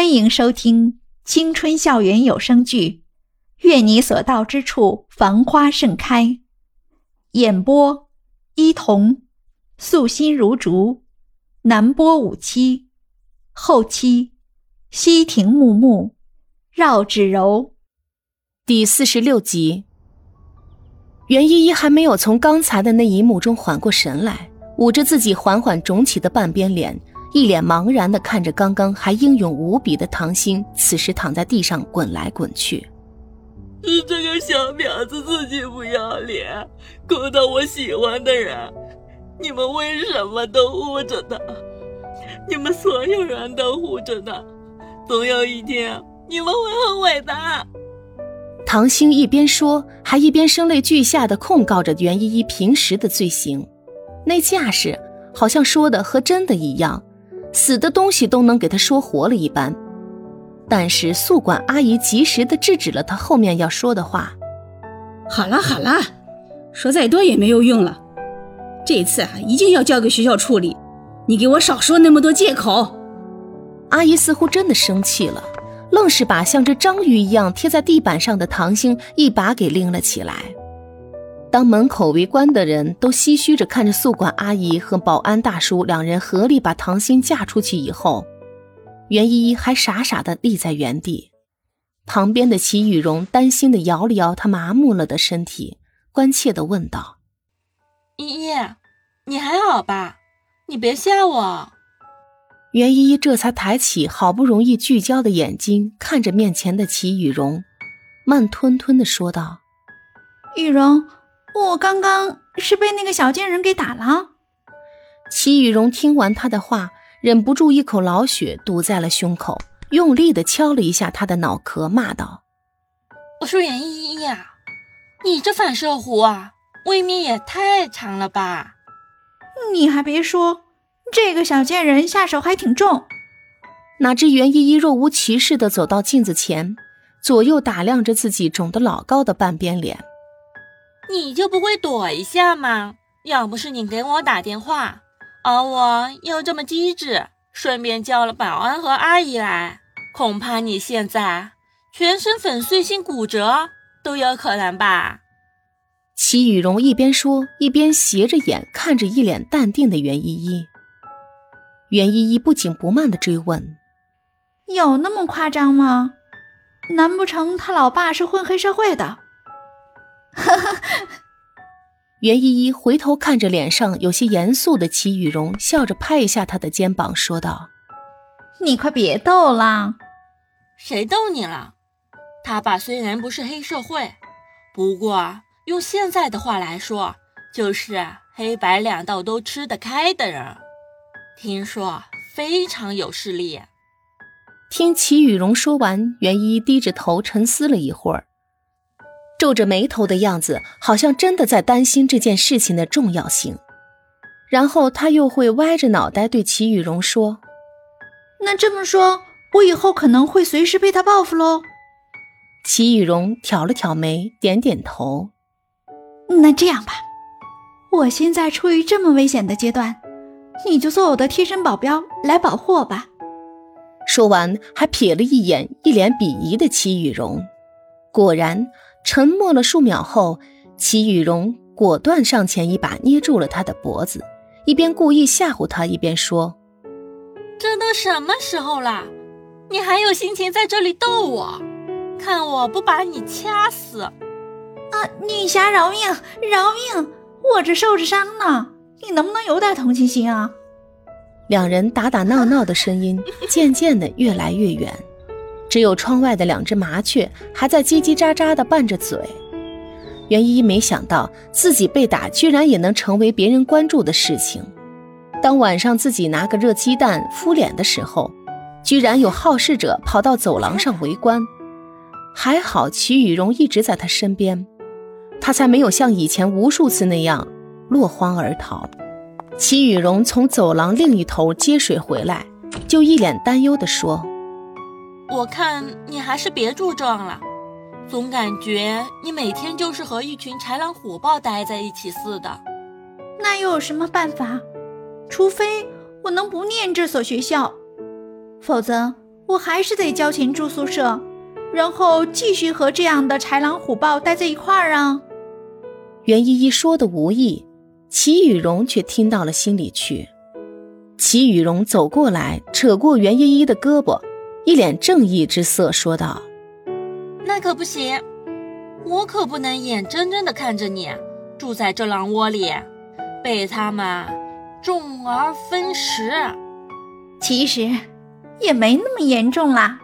欢迎收听青春校园有声剧《愿你所到之处繁花盛开》，演播：伊童，素心如竹，南波五七，后期：西亭木木，绕指柔。第四十六集，袁依依还没有从刚才的那一幕中缓过神来，捂着自己缓缓肿起的半边脸。一脸茫然的看着刚刚还英勇无比的唐鑫，此时躺在地上滚来滚去。是这个小婊子自己不要脸，勾搭我喜欢的人，你们为什么都护着他？你们所有人都护着他，总有一天你们会后悔的。唐鑫一边说，还一边声泪俱下的控告着袁依依平时的罪行，那架势好像说的和真的一样。死的东西都能给他说活了一般，但是宿管阿姨及时的制止了他后面要说的话。好了好了，说再多也没有用了，这次啊一定要交给学校处理。你给我少说那么多借口。阿姨似乎真的生气了，愣是把像只章鱼一样贴在地板上的唐星一把给拎了起来。当门口围观的人都唏嘘着看着宿管阿姨和保安大叔两人合力把唐鑫架出去以后，袁依依还傻傻的立在原地。旁边的齐雨荣担心的摇了摇她麻木了的身体，关切的问道：“依依，你还好吧？你别吓我。”袁依依这才抬起好不容易聚焦的眼睛，看着面前的齐雨荣，慢吞吞的说道：“雨荣。”我刚刚是被那个小贱人给打了。齐雨荣听完他的话，忍不住一口老血堵在了胸口，用力的敲了一下他的脑壳，骂道：“我说袁依依呀，你这反射弧啊，未免也太长了吧！你还别说，这个小贱人下手还挺重。”哪知袁依依若无其事的走到镜子前，左右打量着自己肿得老高的半边脸。你就不会躲一下吗？要不是你给我打电话，而我又这么机智，顺便叫了保安和阿姨来，恐怕你现在全身粉碎性骨折都有可能吧？齐雨荣一边说，一边斜着眼看着一脸淡定的袁依依。袁依依不紧不慢地追问：“有那么夸张吗？难不成他老爸是混黑社会的？”哈哈，袁依依回头看着脸上有些严肃的齐雨荣，笑着拍一下他的肩膀，说道：“你快别逗啦，谁逗你了？他爸虽然不是黑社会，不过用现在的话来说，就是黑白两道都吃得开的人。听说非常有势力。”听齐雨荣说完，袁依依低着头沉思了一会儿。皱着眉头的样子，好像真的在担心这件事情的重要性。然后他又会歪着脑袋对齐雨荣说：“那这么说，我以后可能会随时被他报复喽？”齐雨荣挑了挑眉，点点头。那这样吧，我现在处于这么危险的阶段，你就做我的贴身保镖来保护我吧。说完，还瞥了一眼一脸鄙夷的齐雨荣。果然。沉默了数秒后，齐雨荣果断上前一把捏住了他的脖子，一边故意吓唬他，一边说：“这都什么时候了，你还有心情在这里逗我？看我不把你掐死！”啊，女侠饶命，饶命！我这受着伤呢，你能不能有点同情心啊？两人打打闹闹的声音渐渐的越来越远。只有窗外的两只麻雀还在叽叽喳喳地拌着嘴。袁依依没想到自己被打，居然也能成为别人关注的事情。当晚上自己拿个热鸡蛋敷脸的时候，居然有好事者跑到走廊上围观。还好齐雨荣一直在他身边，他才没有像以前无数次那样落荒而逃。齐雨荣从走廊另一头接水回来，就一脸担忧地说。我看你还是别住这了，总感觉你每天就是和一群豺狼虎豹待在一起似的。那又有什么办法？除非我能不念这所学校，否则我还是得交钱住宿舍，然后继续和这样的豺狼虎豹待在一块儿啊。袁依依说的无意，齐雨荣却听到了心里去。齐雨荣走过来，扯过袁依依的胳膊，一脸正义之色说道：“那可不行，我可不能眼睁睁的看着你住在这狼窝里，被他们众而分食。其实，也没那么严重啦。”